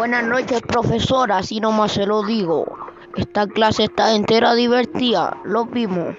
Buenas noches, profesora, así nomás se lo digo. Esta clase está entera divertida, lo vimos.